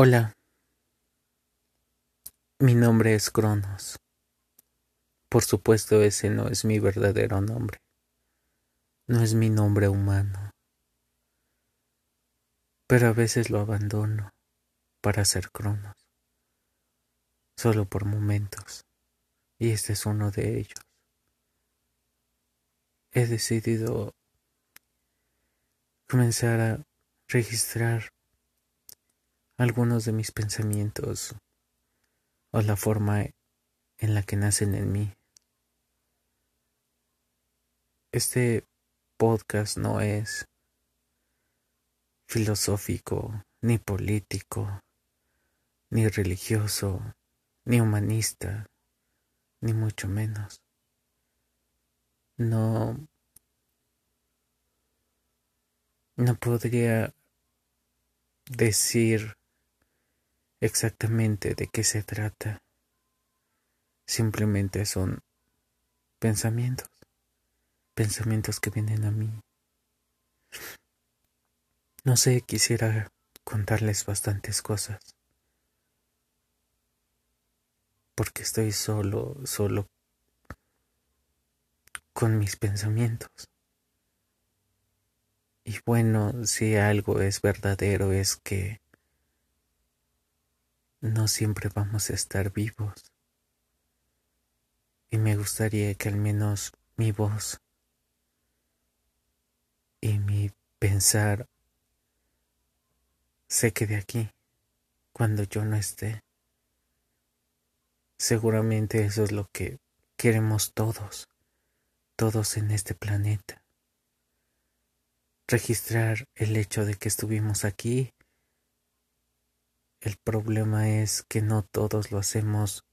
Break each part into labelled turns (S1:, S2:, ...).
S1: Hola, mi nombre es Cronos. Por supuesto ese no es mi verdadero nombre. No es mi nombre humano. Pero a veces lo abandono para ser Cronos. Solo por momentos. Y este es uno de ellos. He decidido comenzar a registrar algunos de mis pensamientos o la forma en la que nacen en mí. Este podcast no es filosófico, ni político, ni religioso, ni humanista, ni mucho menos. No, no podría decir exactamente de qué se trata. Simplemente son pensamientos, pensamientos que vienen a mí. No sé, quisiera contarles bastantes cosas. Porque estoy solo, solo con mis pensamientos. Y bueno, si algo es verdadero es que no siempre vamos a estar vivos. Y me gustaría que al menos mi voz y mi pensar se quede aquí cuando yo no esté. Seguramente eso es lo que queremos todos, todos en este planeta. Registrar el hecho de que estuvimos aquí el problema es que no todos lo hacemos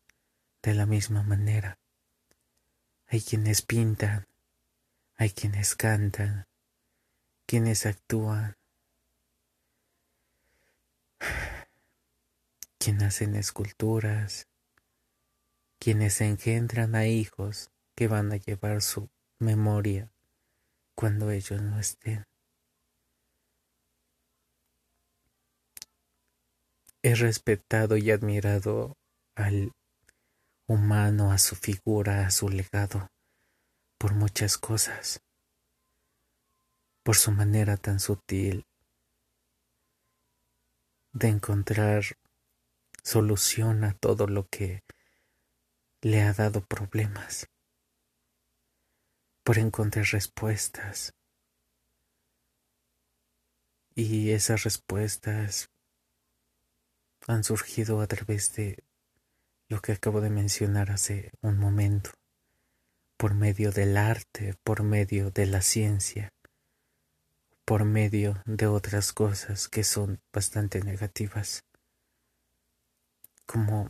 S1: de la misma manera. Hay quienes pintan, hay quienes cantan, quienes actúan, quienes hacen esculturas, quienes engendran a hijos que van a llevar su memoria cuando ellos no estén. He respetado y admirado al humano, a su figura, a su legado, por muchas cosas, por su manera tan sutil de encontrar solución a todo lo que le ha dado problemas, por encontrar respuestas. Y esas respuestas han surgido a través de lo que acabo de mencionar hace un momento, por medio del arte, por medio de la ciencia, por medio de otras cosas que son bastante negativas, como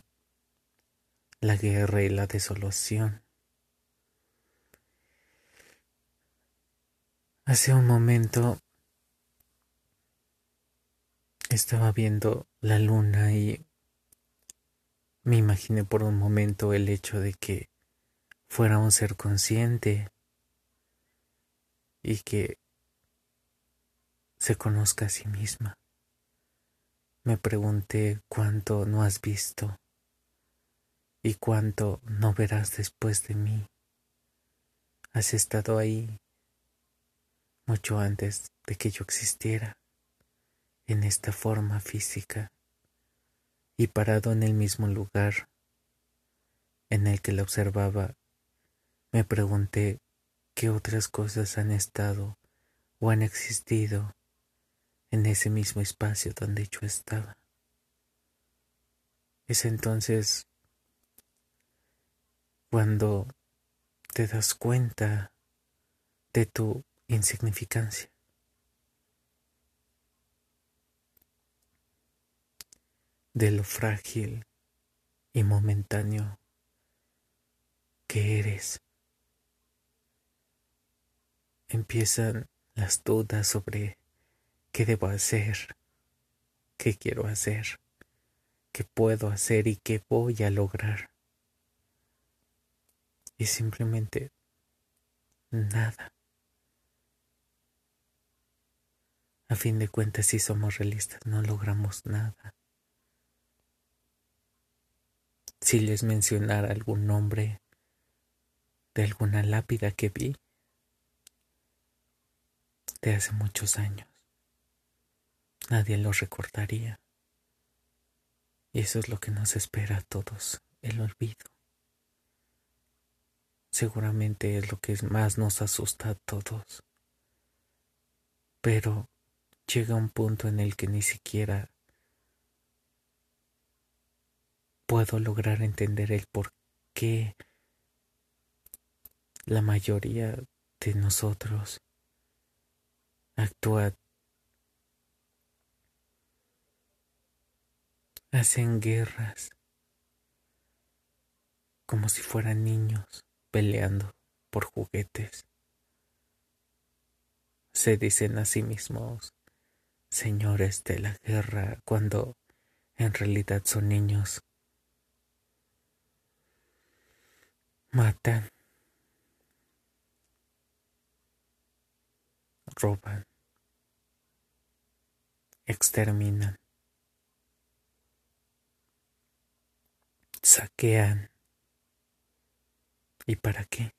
S1: la guerra y la desolación. Hace un momento estaba viendo la luna y me imaginé por un momento el hecho de que fuera un ser consciente y que se conozca a sí misma. Me pregunté cuánto no has visto y cuánto no verás después de mí. Has estado ahí mucho antes de que yo existiera en esta forma física y parado en el mismo lugar en el que la observaba, me pregunté qué otras cosas han estado o han existido en ese mismo espacio donde yo estaba. Es entonces cuando te das cuenta de tu insignificancia. De lo frágil y momentáneo que eres. Empiezan las dudas sobre qué debo hacer, qué quiero hacer, qué puedo hacer y qué voy a lograr. Y simplemente nada. A fin de cuentas, si somos realistas, no logramos nada si les mencionara algún nombre de alguna lápida que vi de hace muchos años. Nadie lo recordaría. Y eso es lo que nos espera a todos, el olvido. Seguramente es lo que más nos asusta a todos. Pero llega un punto en el que ni siquiera puedo lograr entender el por qué la mayoría de nosotros actúa hacen guerras como si fueran niños peleando por juguetes. Se dicen a sí mismos señores de la guerra cuando en realidad son niños. Matan. Roban. Exterminan. saquean. ¿Y para qué?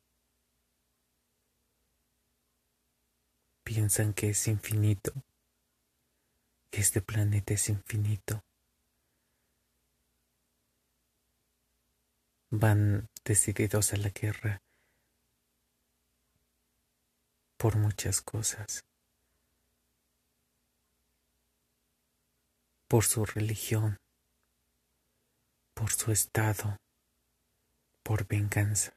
S1: Piensan que es infinito, que este planeta es infinito. Van decididos a la guerra por muchas cosas. Por su religión, por su estado, por venganza.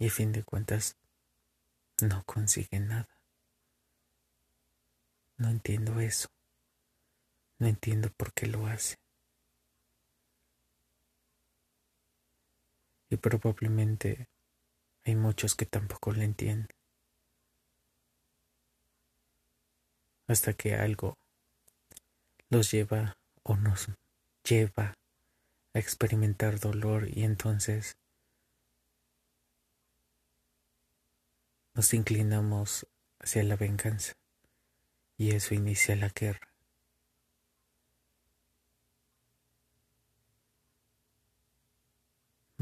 S1: Y a fin de cuentas, no consigue nada. No entiendo eso. No entiendo por qué lo hace. Y probablemente hay muchos que tampoco lo entienden. Hasta que algo los lleva o nos lleva a experimentar dolor y entonces nos inclinamos hacia la venganza y eso inicia la guerra.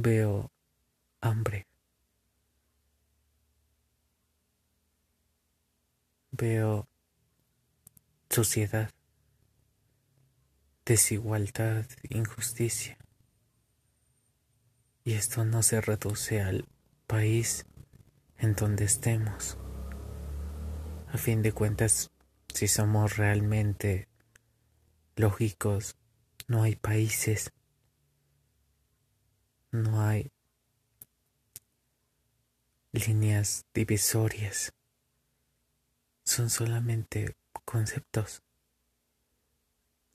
S1: Veo hambre. Veo suciedad desigualdad, injusticia. Y esto no se reduce al país en donde estemos. A fin de cuentas, si somos realmente lógicos, no hay países, no hay líneas divisorias, son solamente conceptos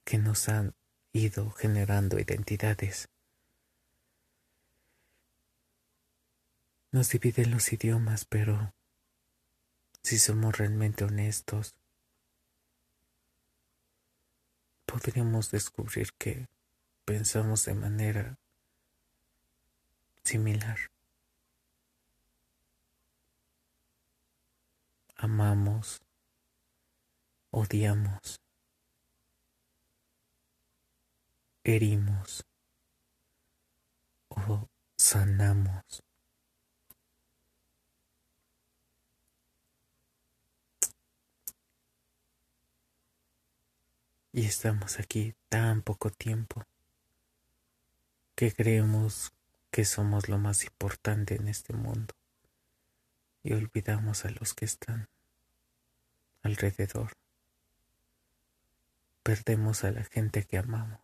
S1: que nos han ido generando identidades. Nos dividen los idiomas, pero si somos realmente honestos, podríamos descubrir que pensamos de manera similar. Amamos, odiamos, herimos o sanamos. Y estamos aquí tan poco tiempo que creemos que somos lo más importante en este mundo y olvidamos a los que están alrededor. Perdemos a la gente que amamos.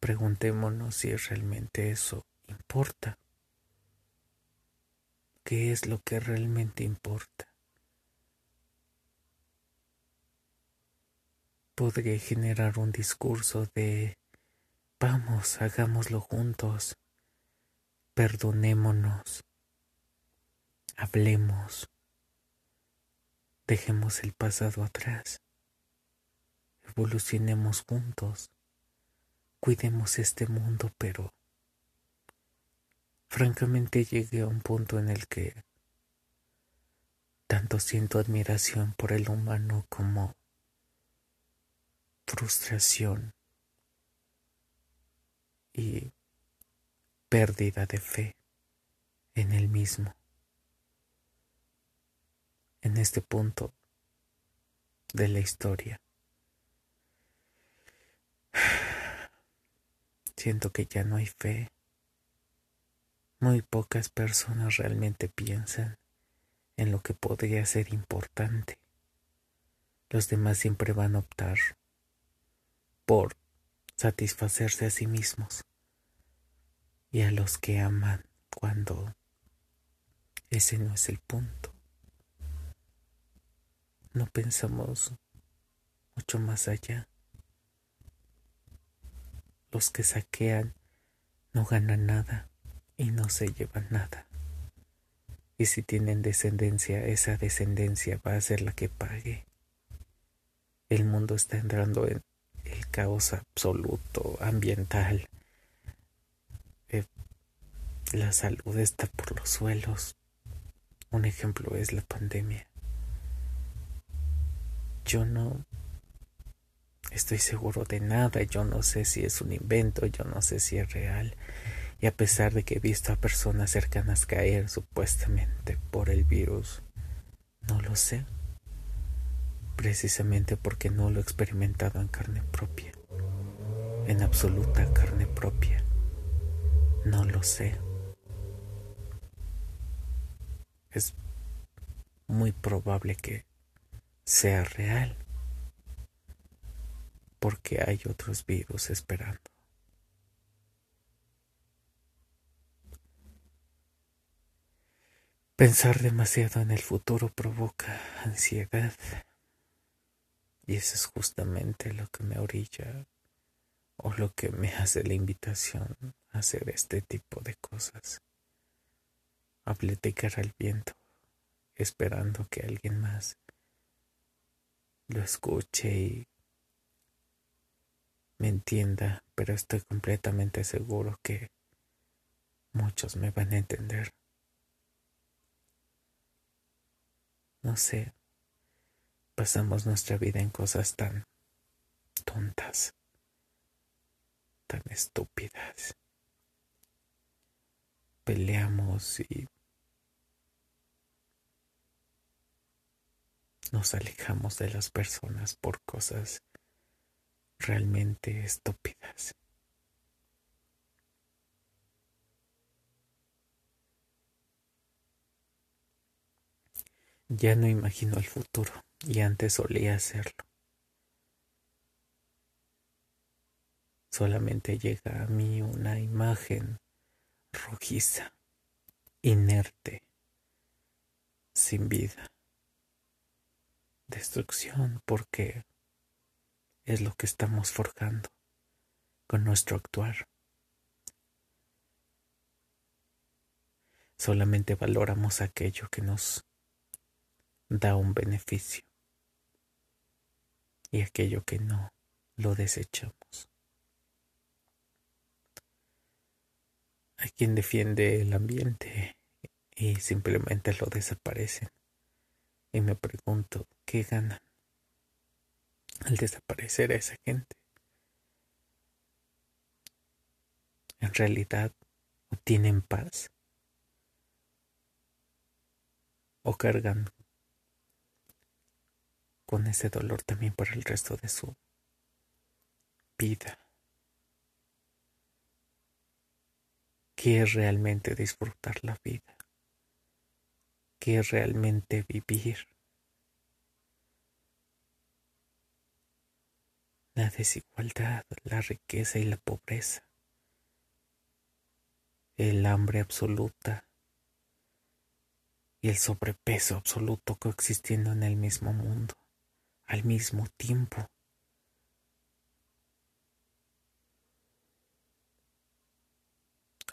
S1: Preguntémonos si realmente eso importa. ¿Qué es lo que realmente importa? Podría generar un discurso de vamos, hagámoslo juntos, perdonémonos, hablemos, dejemos el pasado atrás, evolucionemos juntos. Cuidemos este mundo, pero francamente llegué a un punto en el que tanto siento admiración por el humano como frustración y pérdida de fe en el mismo. En este punto de la historia. Siento que ya no hay fe. Muy pocas personas realmente piensan en lo que podría ser importante. Los demás siempre van a optar por satisfacerse a sí mismos y a los que aman cuando ese no es el punto. No pensamos mucho más allá. Los que saquean no ganan nada y no se llevan nada. Y si tienen descendencia, esa descendencia va a ser la que pague. El mundo está entrando en el caos absoluto ambiental. Eh, la salud está por los suelos. Un ejemplo es la pandemia. Yo no estoy seguro de nada, yo no sé si es un invento, yo no sé si es real. Y a pesar de que he visto a personas cercanas caer supuestamente por el virus, no lo sé precisamente porque no lo he experimentado en carne propia, en absoluta carne propia. No lo sé. Es muy probable que sea real, porque hay otros virus esperando. Pensar demasiado en el futuro provoca ansiedad. Y eso es justamente lo que me orilla o lo que me hace la invitación a hacer este tipo de cosas. A platicar al viento, esperando que alguien más lo escuche y me entienda, pero estoy completamente seguro que muchos me van a entender. No sé, pasamos nuestra vida en cosas tan tontas, tan estúpidas. Peleamos y nos alejamos de las personas por cosas realmente estúpidas. Ya no imagino el futuro y antes solía hacerlo. Solamente llega a mí una imagen rojiza, inerte, sin vida. Destrucción porque es lo que estamos forjando con nuestro actuar. Solamente valoramos aquello que nos da un beneficio y aquello que no lo desechamos. Hay quien defiende el ambiente y simplemente lo desaparecen. Y me pregunto, ¿qué ganan al desaparecer a esa gente? En realidad, obtienen paz o cargan con ese dolor también por el resto de su vida. ¿Qué es realmente disfrutar la vida? ¿Qué es realmente vivir? La desigualdad, la riqueza y la pobreza, el hambre absoluta y el sobrepeso absoluto coexistiendo en el mismo mundo al mismo tiempo.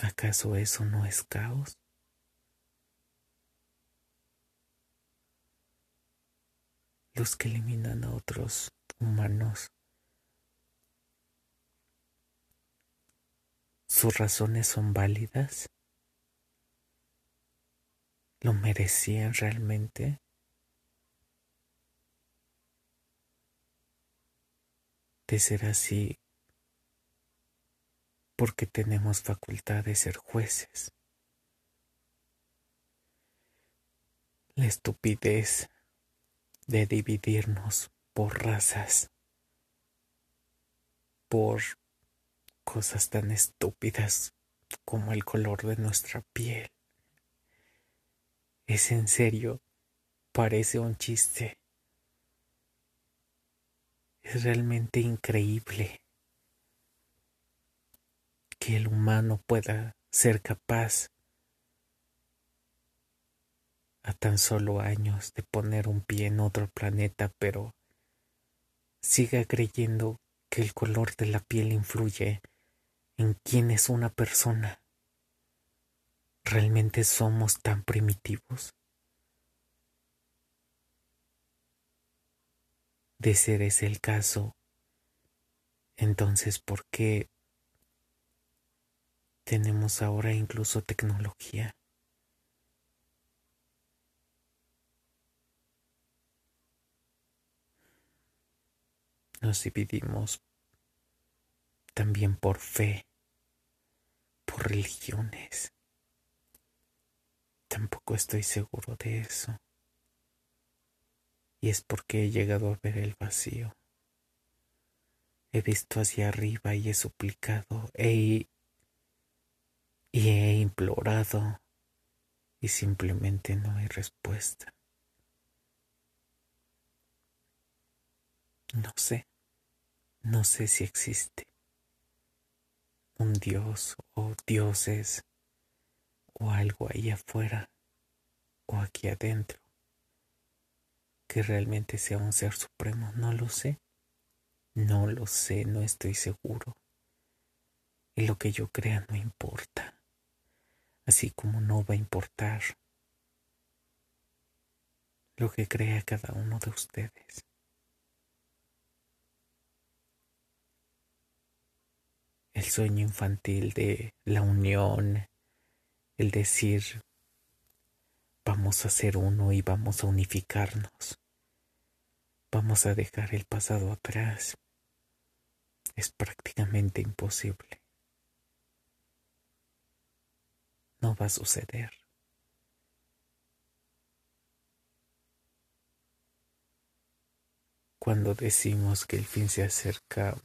S1: ¿Acaso eso no es caos? Los que eliminan a otros humanos, sus razones son válidas, lo merecían realmente. De ser así porque tenemos facultad de ser jueces. La estupidez de dividirnos por razas, por cosas tan estúpidas como el color de nuestra piel. Es en serio, parece un chiste. Es realmente increíble que el humano pueda ser capaz a tan solo años de poner un pie en otro planeta, pero siga creyendo que el color de la piel influye en quién es una persona. ¿Realmente somos tan primitivos? De ser ese el caso, entonces ¿por qué tenemos ahora incluso tecnología? Nos dividimos también por fe, por religiones. Tampoco estoy seguro de eso. Y es porque he llegado a ver el vacío. He visto hacia arriba y he suplicado y he implorado y simplemente no hay respuesta. No sé, no sé si existe un dios o dioses o algo ahí afuera o aquí adentro que realmente sea un ser supremo. No lo sé. No lo sé, no estoy seguro. Y lo que yo crea no importa. Así como no va a importar lo que crea cada uno de ustedes. el sueño infantil de la unión, el decir vamos a ser uno y vamos a unificarnos, vamos a dejar el pasado atrás, es prácticamente imposible. No va a suceder. Cuando decimos que el fin se acerca,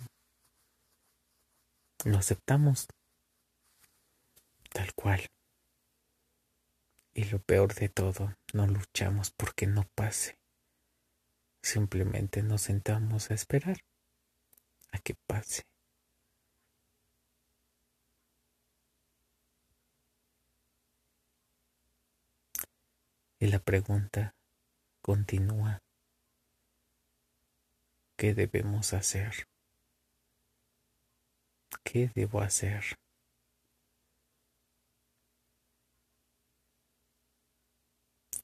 S1: lo aceptamos tal cual. Y lo peor de todo, no luchamos porque no pase. Simplemente nos sentamos a esperar a que pase. Y la pregunta continúa. ¿Qué debemos hacer? ¿Qué debo hacer?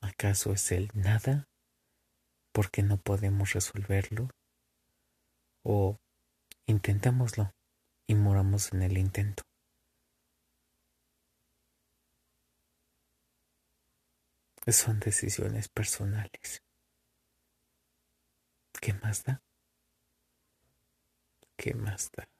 S1: ¿Acaso es el nada porque no podemos resolverlo? ¿O intentámoslo y moramos en el intento? Son decisiones personales. ¿Qué más da? ¿Qué más da?